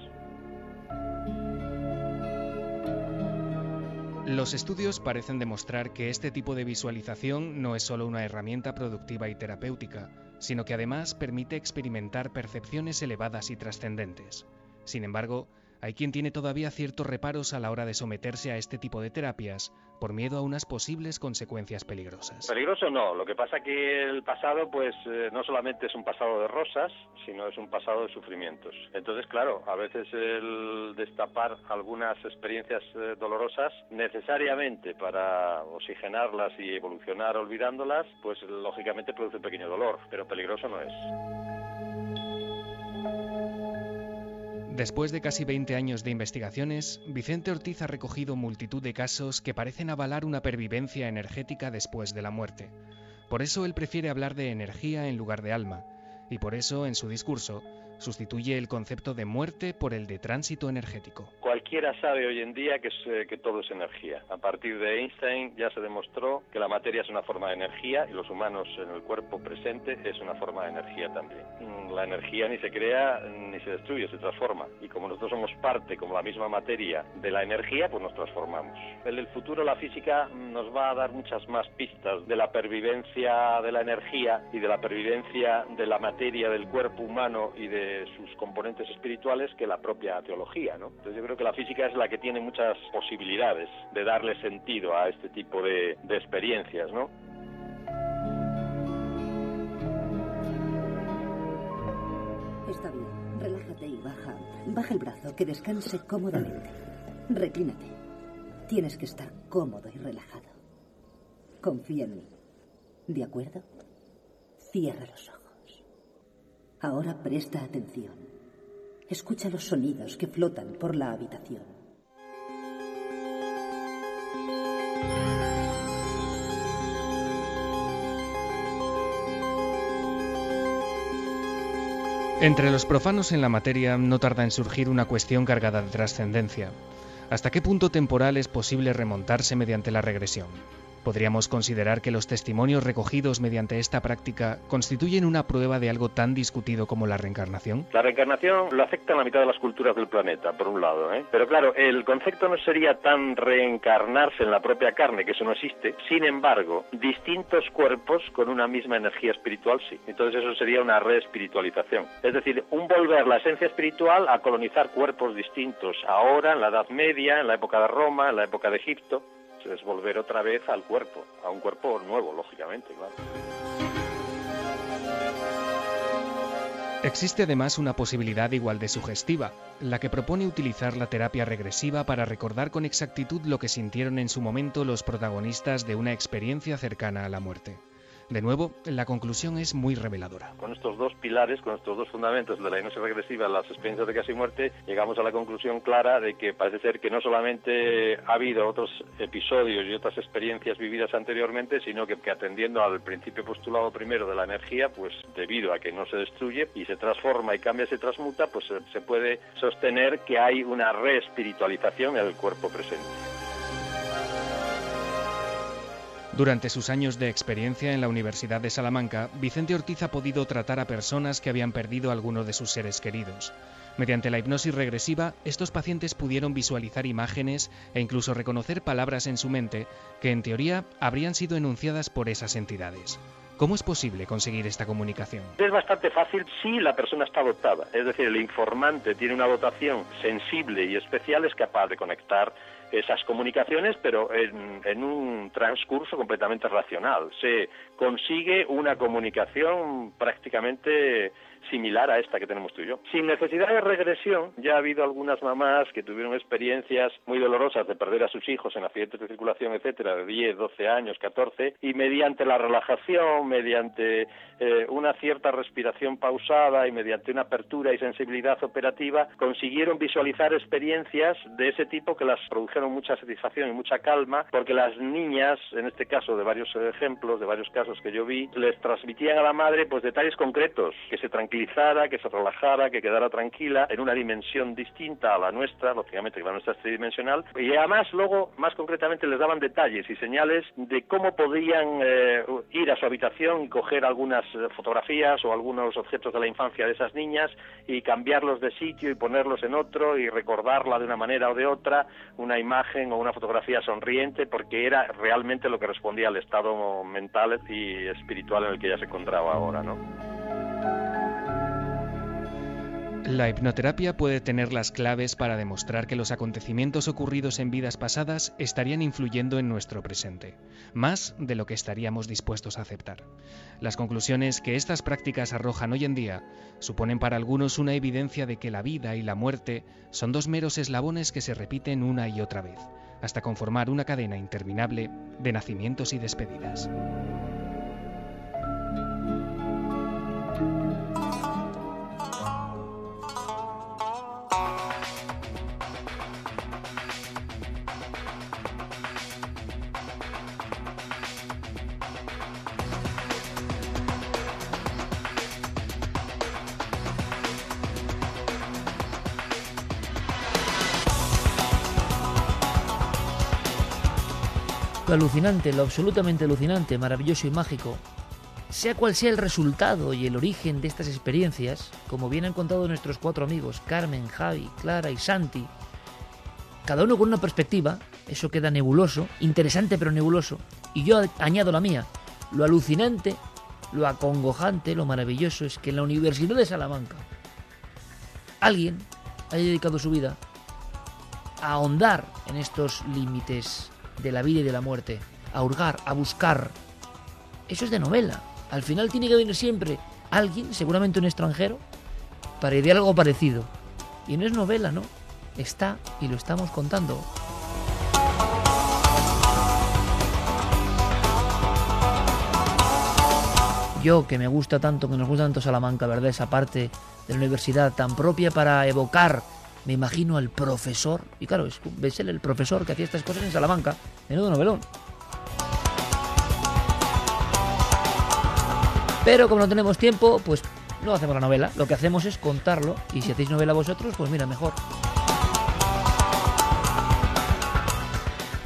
Los estudios parecen demostrar que este tipo de visualización no es solo una herramienta productiva y terapéutica, sino que además permite experimentar percepciones elevadas y trascendentes. Sin embargo, hay quien tiene todavía ciertos reparos a la hora de someterse a este tipo de terapias por miedo a unas posibles consecuencias peligrosas. Peligroso no, lo que pasa que el pasado pues eh, no solamente es un pasado de rosas, sino es un pasado de sufrimientos. Entonces, claro, a veces el destapar algunas experiencias eh, dolorosas necesariamente para oxigenarlas y evolucionar olvidándolas, pues lógicamente produce un pequeño dolor, pero peligroso no es. Después de casi 20 años de investigaciones, Vicente Ortiz ha recogido multitud de casos que parecen avalar una pervivencia energética después de la muerte. Por eso él prefiere hablar de energía en lugar de alma, y por eso en su discurso sustituye el concepto de muerte por el de tránsito energético. Cualquiera sabe hoy en día que, eh, que, todo es energía. A partir de Einstein ya se demostró que la materia es una forma de energía y los humanos en el cuerpo presente es una forma de energía también. Mm, la energía ni se crea ni se destruye, se transforma. Y como nosotros somos parte, como la misma materia, de la energía, pues nos transformamos. En el futuro la física nos va a dar muchas más pistas de la pervivencia de la energía y de la pervivencia de la materia del cuerpo humano y de sus componentes espirituales que la propia teología, ¿no? Entonces yo creo que la física es la que tiene muchas posibilidades de darle sentido a este tipo de, de experiencias, ¿no? Está bien, relájate y baja. Baja el brazo, que descanse cómodamente. Reclínate. Tienes que estar cómodo y relajado. Confía en mí. ¿De acuerdo? Cierra los ojos. Ahora presta atención. Escucha los sonidos que flotan por la habitación. Entre los profanos en la materia no tarda en surgir una cuestión cargada de trascendencia. ¿Hasta qué punto temporal es posible remontarse mediante la regresión? Podríamos considerar que los testimonios recogidos mediante esta práctica constituyen una prueba de algo tan discutido como la reencarnación. La reencarnación lo afecta a la mitad de las culturas del planeta, por un lado. ¿eh? Pero claro, el concepto no sería tan reencarnarse en la propia carne, que eso no existe. Sin embargo, distintos cuerpos con una misma energía espiritual sí. Entonces eso sería una reespiritualización. Es decir, un volver la esencia espiritual a colonizar cuerpos distintos. Ahora, en la Edad Media, en la época de Roma, en la época de Egipto es volver otra vez al cuerpo, a un cuerpo nuevo, lógicamente, claro. Existe además una posibilidad igual de sugestiva, la que propone utilizar la terapia regresiva para recordar con exactitud lo que sintieron en su momento los protagonistas de una experiencia cercana a la muerte. De nuevo, la conclusión es muy reveladora. Con estos dos pilares, con estos dos fundamentos de la hipnosis regresiva, las experiencias de casi muerte, llegamos a la conclusión clara de que parece ser que no solamente ha habido otros episodios y otras experiencias vividas anteriormente, sino que, que atendiendo al principio postulado primero de la energía, pues debido a que no se destruye y se transforma y cambia, se transmuta, pues se, se puede sostener que hay una reespiritualización en el cuerpo presente. Durante sus años de experiencia en la Universidad de Salamanca, Vicente Ortiz ha podido tratar a personas que habían perdido alguno de sus seres queridos. Mediante la hipnosis regresiva, estos pacientes pudieron visualizar imágenes e incluso reconocer palabras en su mente que en teoría habrían sido enunciadas por esas entidades. ¿Cómo es posible conseguir esta comunicación? Es bastante fácil si la persona está dotada, es decir, el informante tiene una dotación sensible y especial, es capaz de conectar esas comunicaciones, pero en, un transcurso completamente racional. Se consigue una comunicación prácticamente similar a esta que tenemos tú y yo. Sin necesidad de regresión, ya ha habido algunas mamás que tuvieron experiencias muy dolorosas de perder a sus hijos en accidentes de circulación, etcétera, de 10, 12 años, 14, y mediante la relajación, mediante eh, una cierta respiración pausada y mediante una apertura y sensibilidad operativa, consiguieron visualizar experiencias de ese tipo que las produjeron mucha satisfacción y mucha calma, porque las niñas, en este caso de varios ejemplos, de varios casos que yo vi, les transmitían a la madre pues detalles concretos, que se tranquilizara, que se relajara, que quedara tranquila en una dimensión distinta a la nuestra, lógicamente que la nuestra es tridimensional, y además luego, más concretamente, les daban detalles y señales de cómo podían eh, ir a su habitación y coger algunas eh, fotografías o algunos objetos de la infancia de esas niñas y cambiarlos de sitio y ponerlos en otro y recordarla de una manera o de otra, una imagen o una fotografía sonriente, porque era realmente lo que respondía al estado mental y espiritual en el que ella se encontraba ahora, ¿no? La hipnoterapia puede tener las claves para demostrar que los acontecimientos ocurridos en vidas pasadas estarían influyendo en nuestro presente, más de lo que estaríamos dispuestos a aceptar. Las conclusiones que estas prácticas arrojan hoy en día suponen para algunos una evidencia de que la vida y la muerte son dos meros eslabones que se repiten una y otra vez, hasta conformar una cadena interminable de nacimientos y despedidas. Lo alucinante, lo absolutamente alucinante, maravilloso y mágico, sea cual sea el resultado y el origen de estas experiencias, como bien han contado nuestros cuatro amigos, Carmen, Javi, Clara y Santi, cada uno con una perspectiva, eso queda nebuloso, interesante pero nebuloso, y yo añado la mía, lo alucinante, lo acongojante, lo maravilloso es que en la Universidad de Salamanca alguien haya dedicado su vida a ahondar en estos límites de la vida y de la muerte, a hurgar, a buscar. Eso es de novela. Al final tiene que venir siempre alguien, seguramente un extranjero, para idear algo parecido. Y no es novela, ¿no? Está y lo estamos contando. Yo, que me gusta tanto, que nos gusta tanto Salamanca, ¿verdad? Esa parte de la universidad tan propia para evocar me imagino al profesor, y claro, es el profesor que hacía estas cosas en Salamanca, menudo novelón. Pero como no tenemos tiempo, pues no hacemos la novela, lo que hacemos es contarlo, y si hacéis novela vosotros, pues mira, mejor.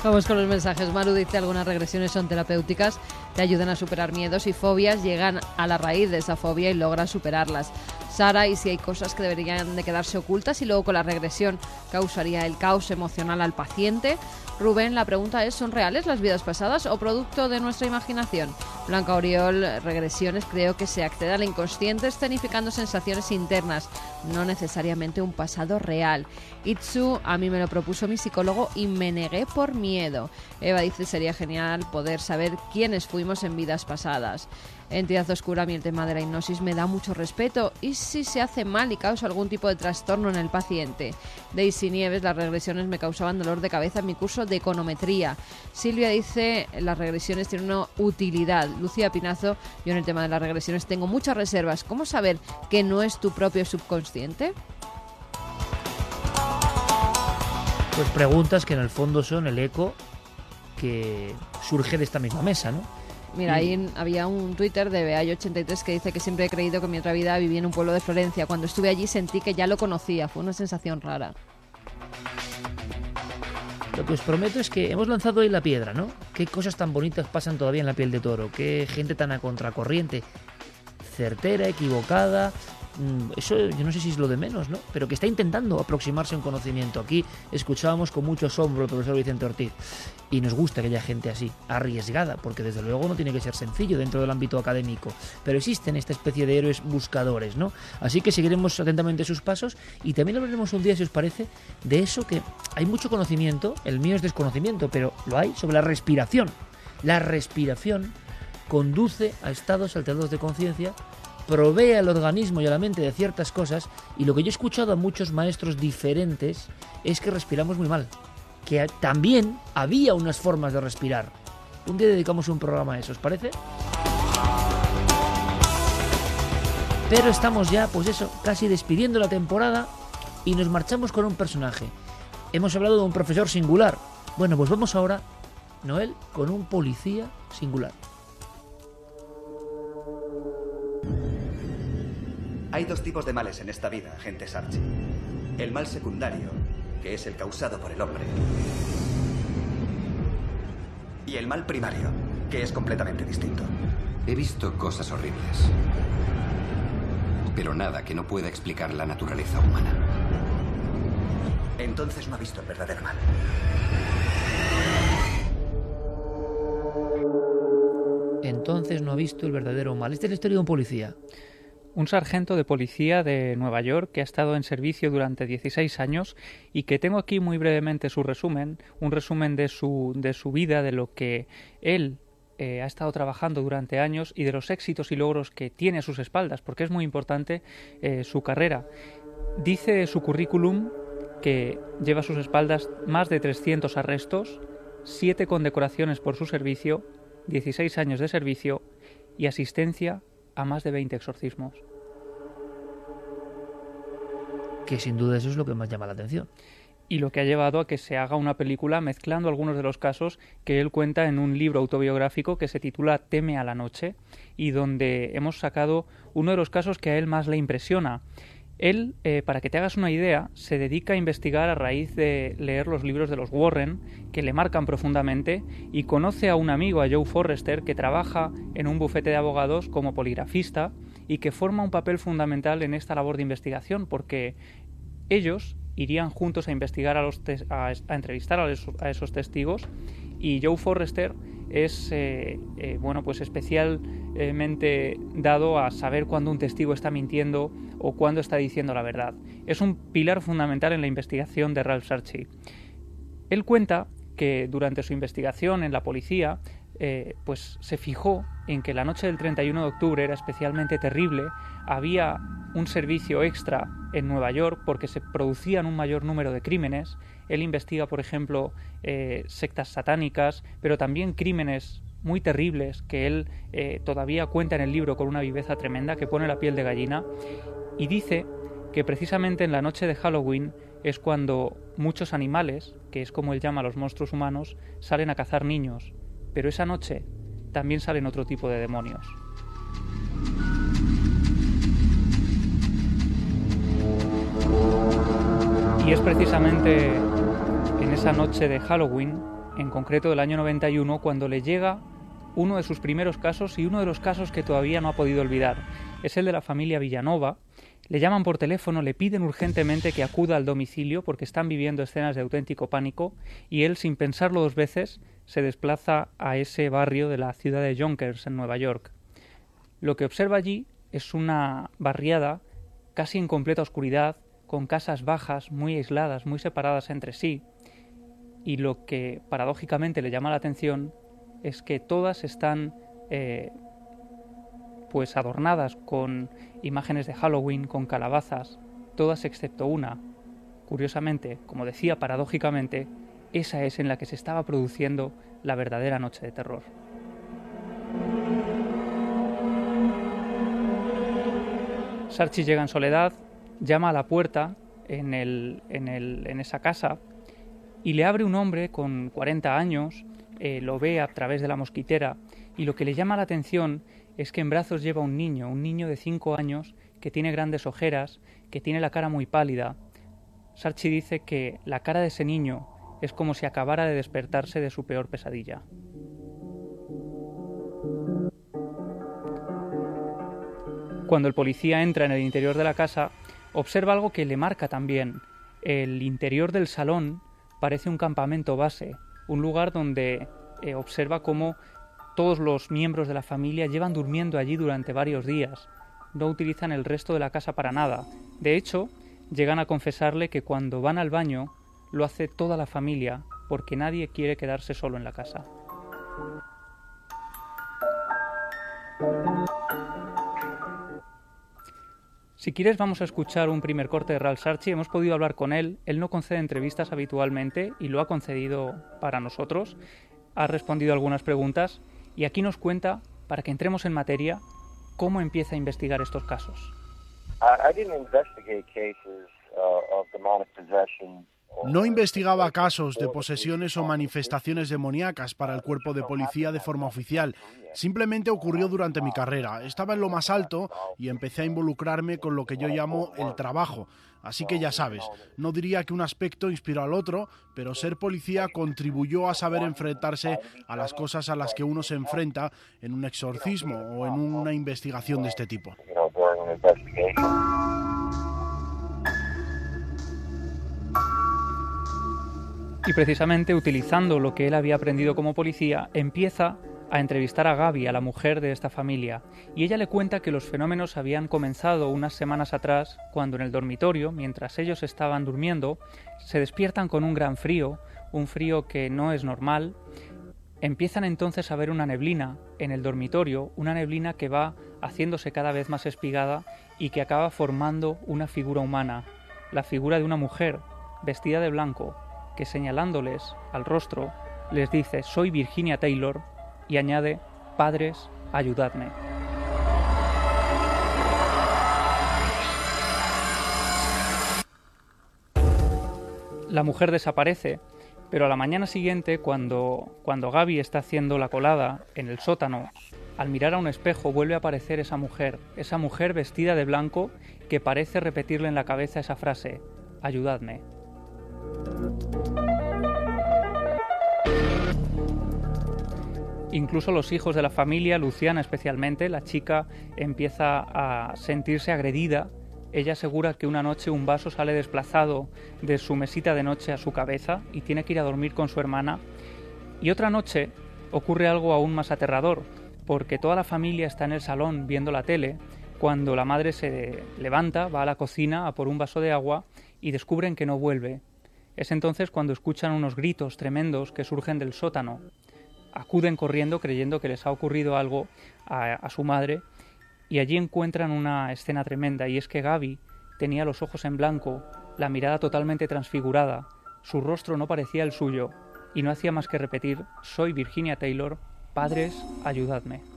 Vamos con los mensajes. Maru dice algunas regresiones son terapéuticas, te ayudan a superar miedos y fobias, llegan a la raíz de esa fobia y logran superarlas. Sara, y si hay cosas que deberían de quedarse ocultas y luego con la regresión causaría el caos emocional al paciente. Rubén, la pregunta es, ¿son reales las vidas pasadas o producto de nuestra imaginación? Blanca Oriol, regresiones, creo que se accede al inconsciente escenificando sensaciones internas, no necesariamente un pasado real. Itsu, a mí me lo propuso mi psicólogo y me negué por miedo. Eva dice, sería genial poder saber quiénes fuimos en vidas pasadas. Entidad oscura, a mí el tema de la hipnosis me da mucho respeto. ¿Y si se hace mal y causa algún tipo de trastorno en el paciente? Daisy Nieves, las regresiones me causaban dolor de cabeza en mi curso de econometría. Silvia dice, las regresiones tienen una utilidad. Lucía Pinazo, yo en el tema de las regresiones tengo muchas reservas. ¿Cómo saber que no es tu propio subconsciente? Pues preguntas que en el fondo son el eco que surge de esta misma mesa, ¿no? Mira, ahí había un Twitter de BA83 que dice que siempre he creído que en mi otra vida viví en un pueblo de Florencia. Cuando estuve allí sentí que ya lo conocía, fue una sensación rara. Lo que os prometo es que hemos lanzado ahí la piedra, ¿no? Qué cosas tan bonitas pasan todavía en la piel de toro, qué gente tan a contracorriente, certera, equivocada, Mm, eso yo no sé si es lo de menos, ¿no? Pero que está intentando aproximarse a un conocimiento. Aquí escuchábamos con mucho asombro al profesor Vicente Ortiz y nos gusta que haya gente así, arriesgada, porque desde luego no tiene que ser sencillo dentro del ámbito académico, pero existen esta especie de héroes buscadores, ¿no? Así que seguiremos atentamente sus pasos y también hablaremos un día, si os parece, de eso que hay mucho conocimiento, el mío es desconocimiento, pero lo hay sobre la respiración. La respiración conduce a estados alterados de conciencia provee al organismo y a la mente de ciertas cosas y lo que yo he escuchado a muchos maestros diferentes es que respiramos muy mal, que también había unas formas de respirar. Un día dedicamos un programa a eso, ¿os parece? Pero estamos ya, pues eso, casi despidiendo la temporada y nos marchamos con un personaje. Hemos hablado de un profesor singular. Bueno, pues vamos ahora, Noel, con un policía singular. Hay dos tipos de males en esta vida, agente Sarchi. El mal secundario, que es el causado por el hombre. Y el mal primario, que es completamente distinto. He visto cosas horribles. Pero nada que no pueda explicar la naturaleza humana. Entonces no ha visto el verdadero mal. Entonces no ha visto el verdadero mal. Esta es la historia de un policía. Un sargento de policía de Nueva York que ha estado en servicio durante 16 años y que tengo aquí muy brevemente su resumen, un resumen de su, de su vida, de lo que él eh, ha estado trabajando durante años y de los éxitos y logros que tiene a sus espaldas, porque es muy importante eh, su carrera. Dice su currículum que lleva a sus espaldas más de 300 arrestos, 7 condecoraciones por su servicio, 16 años de servicio y asistencia a más de 20 exorcismos. Que sin duda eso es lo que más llama la atención y lo que ha llevado a que se haga una película mezclando algunos de los casos que él cuenta en un libro autobiográfico que se titula Teme a la noche y donde hemos sacado uno de los casos que a él más le impresiona. Él, eh, para que te hagas una idea, se dedica a investigar a raíz de leer los libros de los Warren, que le marcan profundamente, y conoce a un amigo, a Joe Forrester, que trabaja en un bufete de abogados como poligrafista y que forma un papel fundamental en esta labor de investigación, porque ellos irían juntos a investigar a, los a, entrevistar a esos, testigos y Joe Forrester es eh, eh, bueno pues especialmente dado a saber cuándo un testigo está mintiendo o cuándo está diciendo la verdad. Es un pilar fundamental en la investigación de Ralph Sarchi. Él cuenta que durante su investigación en la policía eh, pues se fijó en que la noche del 31 de octubre era especialmente terrible, había un servicio extra en Nueva York porque se producían un mayor número de crímenes. Él investiga, por ejemplo, eh, sectas satánicas, pero también crímenes muy terribles que él eh, todavía cuenta en el libro con una viveza tremenda que pone la piel de gallina. Y dice que precisamente en la noche de Halloween es cuando muchos animales, que es como él llama a los monstruos humanos, salen a cazar niños pero esa noche también salen otro tipo de demonios. Y es precisamente en esa noche de Halloween, en concreto del año 91, cuando le llega uno de sus primeros casos y uno de los casos que todavía no ha podido olvidar. Es el de la familia Villanova. Le llaman por teléfono, le piden urgentemente que acuda al domicilio porque están viviendo escenas de auténtico pánico y él, sin pensarlo dos veces, se desplaza a ese barrio de la ciudad de Yonkers, en Nueva York. Lo que observa allí es una barriada casi en completa oscuridad, con casas bajas, muy aisladas, muy separadas entre sí, y lo que paradójicamente le llama la atención es que todas están eh, pues adornadas con imágenes de Halloween, con calabazas, todas excepto una. Curiosamente, como decía paradójicamente, esa es en la que se estaba produciendo la verdadera noche de terror. Sarchi llega en soledad, llama a la puerta en, en, esa casa y le abre un hombre con 40 años, eh, lo ve a través de la mosquitera y lo que le llama la atención es que en brazos lleva un niño, un niño de 5 años que tiene grandes ojeras, que tiene la cara muy pálida. Sarchi dice que la cara de ese niño es como si acabara de despertarse de su peor pesadilla. Cuando el policía entra en el interior de la casa, observa algo que le marca también. El interior del salón parece un campamento base, un lugar donde eh, observa cómo todos los miembros de la familia llevan durmiendo allí durante varios días. No utilizan el resto de la casa para nada. De hecho, llegan a confesarle que cuando van al baño lo hace toda la familia porque nadie quiere quedarse solo en la casa. Si quieres vamos a escuchar un primer corte de Ralph Sarchi. Hemos podido hablar con él. Él no concede entrevistas habitualmente y lo ha concedido para nosotros. Ha respondido algunas preguntas y aquí nos cuenta, para que entremos en materia, cómo empieza a investigar estos casos. No investigaba casos de posesiones o manifestaciones demoníacas para el cuerpo de policía de forma oficial. Simplemente ocurrió durante mi carrera. Estaba en lo más alto y empecé a involucrarme con lo que yo llamo el trabajo. Así que ya sabes, no diría que un aspecto inspiró al otro, pero ser policía contribuyó a saber enfrentarse a las cosas a las que uno se enfrenta en un exorcismo o en una investigación de este tipo. Y precisamente utilizando lo que él había aprendido como policía, empieza a entrevistar a Gaby, a la mujer de esta familia, y ella le cuenta que los fenómenos habían comenzado unas semanas atrás, cuando en el dormitorio, mientras ellos estaban durmiendo, se despiertan con un gran frío, un frío que no es normal. Empiezan entonces a ver una neblina en el dormitorio, una neblina que va haciéndose cada vez más espigada y que acaba formando una figura humana, la figura de una mujer vestida de blanco, que señalándoles al rostro les dice soy Virginia Taylor y añade padres, ayudadme. La mujer desaparece, pero a la mañana siguiente, cuando, cuando Gaby está haciendo la colada en el sótano, al mirar a un espejo vuelve a aparecer esa mujer, esa mujer vestida de blanco que parece repetirle en la cabeza esa frase, ayudadme. Incluso los hijos de la familia, Luciana especialmente, la chica empieza a sentirse agredida. Ella asegura que una noche un vaso sale desplazado de su mesita de noche a su cabeza y tiene que ir a dormir con su hermana. Y otra noche ocurre algo aún más aterrador, porque toda la familia está en el salón viendo la tele cuando la madre se levanta, va a la cocina a por un vaso de agua y descubren que no vuelve. Es entonces cuando escuchan unos gritos tremendos que surgen del sótano acuden corriendo creyendo que les ha ocurrido algo a, su madre y allí encuentran una escena tremenda y es que Gaby tenía los ojos en blanco, la mirada totalmente transfigurada, su rostro no parecía el suyo y no hacía más que repetir Soy Virginia Taylor, padres, ayudadme.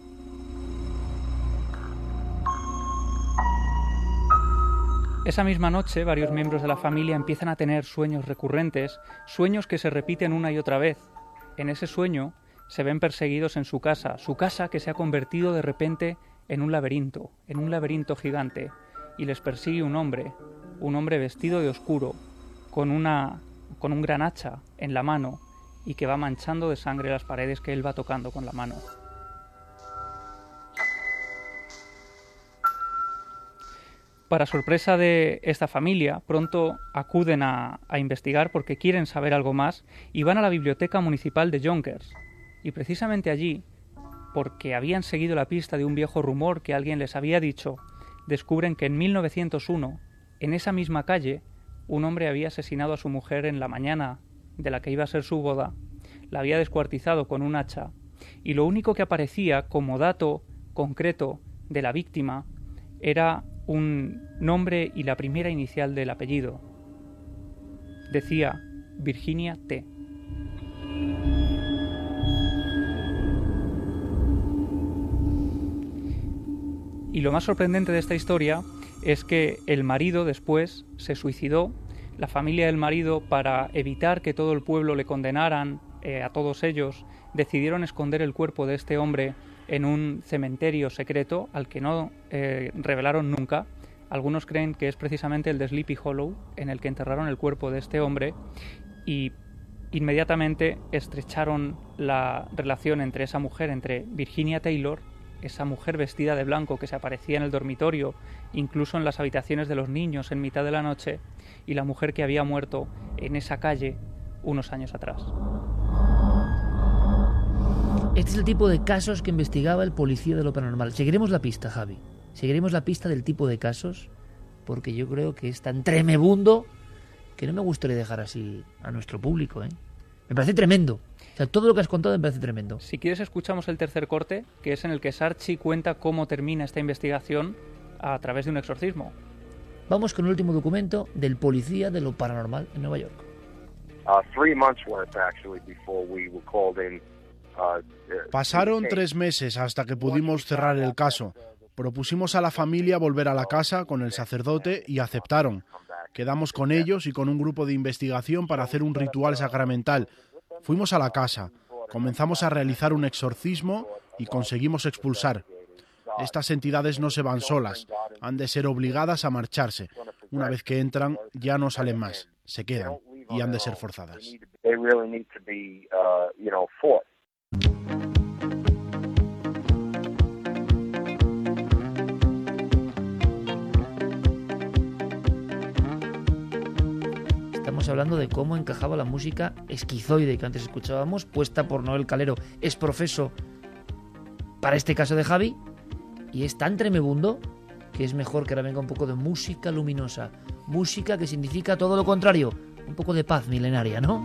Esa misma noche varios miembros de la familia empiezan a tener sueños recurrentes, sueños que se repiten una y otra vez. En ese sueño se ven perseguidos en su casa, su casa que se ha convertido de repente en un laberinto, en un laberinto gigante, y les persigue un hombre, un hombre vestido de oscuro, con una con un gran hacha en la mano y que va manchando de sangre las paredes que él va tocando con la mano. Para sorpresa de esta familia, pronto acuden a, investigar porque quieren saber algo más y van a la biblioteca municipal de Yonkers, y precisamente allí, porque habían seguido la pista de un viejo rumor que alguien les había dicho, descubren que en 1901, en esa misma calle, un hombre había asesinado a su mujer en la mañana de la que iba a ser su boda, la había descuartizado con un hacha, y lo único que aparecía como dato concreto de la víctima era un nombre y la primera inicial del apellido. Decía Virginia T. Y lo más sorprendente de esta historia es que el marido después se suicidó, la familia del marido, para evitar que todo el pueblo le condenaran eh, a todos ellos, decidieron esconder el cuerpo de este hombre en un cementerio secreto al que no eh, revelaron nunca. Algunos creen que es precisamente el de Sleepy Hollow, en el que enterraron el cuerpo de este hombre y inmediatamente estrecharon la relación entre esa mujer, entre Virginia Taylor esa mujer vestida de blanco que se aparecía en el dormitorio, incluso en las habitaciones de los niños en mitad de la noche, y la mujer que había muerto en esa calle unos años atrás. Este es el tipo de casos que investigaba el policía de lo paranormal. Seguiremos la pista, Javi. Seguiremos la pista del tipo de casos, porque yo creo que es tan tremebundo que no me gustaría dejar así a nuestro público. ¿eh? Me parece tremendo todo lo que has contado me parece tremendo. Si quieres, escuchamos el tercer corte, que es en el que Sarchi cuenta cómo termina esta investigación a través de un exorcismo. Vamos con el último documento del policía de lo paranormal en Nueva York. Uh, three months worth actually before we were called in. Uh, Pasaron tres meses hasta que pudimos cerrar el caso. Propusimos a la familia volver a la casa con el sacerdote y aceptaron. Quedamos con ellos y con un grupo de investigación para hacer un ritual sacramental. Fuimos a la casa, comenzamos a realizar un exorcismo y conseguimos expulsar. Estas entidades no se van solas, han de ser obligadas a marcharse. Una vez que entran, ya no salen más, se quedan y han de ser forzadas. Estamos hablando de cómo encajaba la música esquizoide que antes escuchábamos, puesta por Noel Calero, es profeso para este caso de Javi, y es tan tremebundo que es mejor que ahora venga un poco de música luminosa, música que significa todo lo contrario, un poco de paz milenaria, ¿no?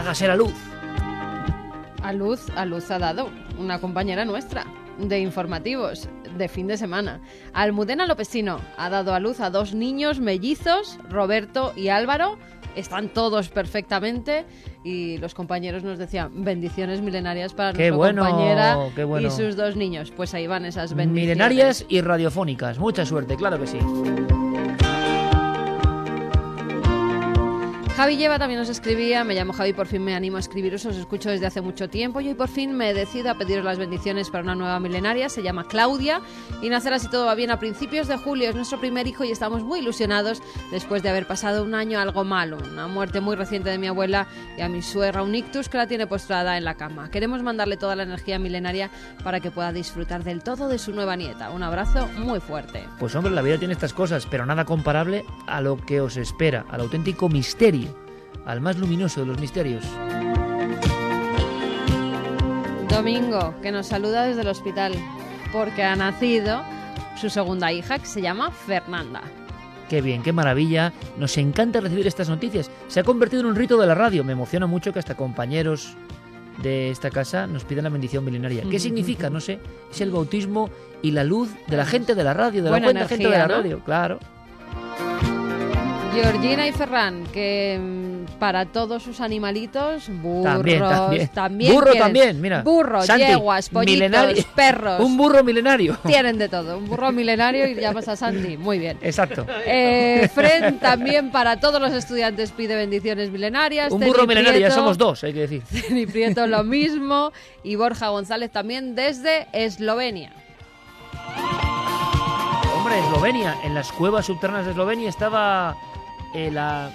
Hágase la luz. A luz, a luz ha dado una compañera nuestra de informativos de fin de semana. Almudena Lopesino ha dado a luz a dos niños mellizos, Roberto y Álvaro. Están todos perfectamente y los compañeros nos decían bendiciones milenarias para Qué nuestra bueno, compañera qué bueno. y sus dos niños. Pues ahí van esas bendiciones. Milenarias y radiofónicas. Mucha suerte, claro que sí. Javi Lleva también nos escribía, me llamo Javi, por fin me animo a escribiros, os escucho desde hace mucho tiempo y hoy por fin me decido a pediros las bendiciones para una nueva milenaria, se llama Claudia y nacerá si todo va bien a principios de julio, es nuestro primer hijo y estamos muy ilusionados después de haber pasado un año algo malo, una muerte muy reciente de mi abuela y a mi suegra un ictus que la tiene postrada en la cama. Queremos mandarle toda la energía milenaria para que pueda disfrutar del todo de su nueva nieta. Un abrazo muy fuerte. Pues hombre, la vida tiene estas cosas, pero nada comparable a lo que os espera, al auténtico misterio, al más luminoso de los misterios. Domingo, que nos saluda desde el hospital, porque ha nacido su segunda hija, que se llama Fernanda. Qué bien, qué maravilla. Nos encanta recibir estas noticias. Se ha convertido en un rito de la radio. Me emociona mucho que hasta compañeros de esta casa nos pidan la bendición milenaria. ¿Qué [laughs] significa? No sé. Es el bautismo y la luz de la gente de la radio, de Buena la buena gente de la ¿no? radio, claro. Georgina y Ferran, que para todos sus animalitos, burros, También, también. también Burro quieren- también, mira. Santi, yeguas, pollitos, milenario. perros. Un burro milenario. Tienen de todo. Un burro milenario y llamas a Santi. Muy bien. Exacto. Eh, Fred también para todos los estudiantes pide bendiciones milenarias. Un Teni burro milenario, ya somos dos, hay que decir. Teni Prieto lo mismo. Y Borja González también desde Eslovenia. Hombre, Eslovenia, en las cuevas subterráneas de Eslovenia estaba el, ah,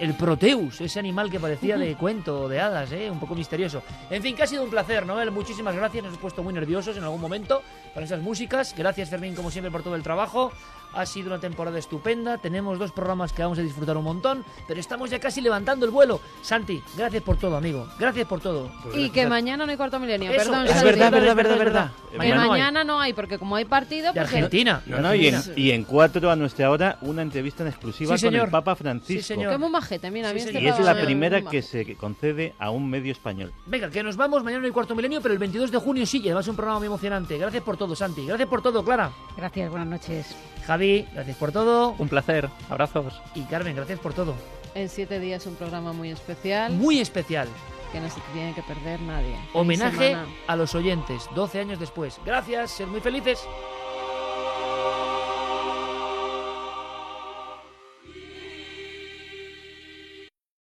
el Proteus, ese animal que parecía de cuento, de hadas, ¿eh? un poco misterioso. En fin, que ha sido un placer, Noel. Muchísimas gracias. Nos hemos puesto muy nerviosos en algún momento con esas músicas. Gracias, Fermín, como siempre, por todo el trabajo. Ha sido una temporada estupenda. Tenemos dos programas que vamos a disfrutar un montón, pero estamos ya casi levantando el vuelo. Santi, gracias por todo, amigo. Gracias por todo. Y que mañana no hay cuarto milenio. Eso, Perdón, es Santi. verdad, verdad, verdad, verdad. Que Mañana no hay. mañana no hay, porque como hay partido. De pues, Argentina. No, no, y, en, y en cuatro a nuestra hora una entrevista en exclusiva Sí, con señor. el Papa Francisco. Que muy majete, mira, Sí, este Y es la me- primera muy que se concede a un medio español. Venga, que nos vamos. Mañana no hay cuarto milenio, pero el 22 de junio sí. Y además es un programa muy emocionante. Gracias por todo, Santi. Gracias por todo, Clara. Gracias, buenas noches. Javi, gracias por todo. Un placer. Abrazos. Y Carmen, gracias por todo. En siete días un programa muy especial. Muy especial. Que no se tiene que perder nadie. Homenaje a los oyentes, 12 años después. Gracias, ser muy felices.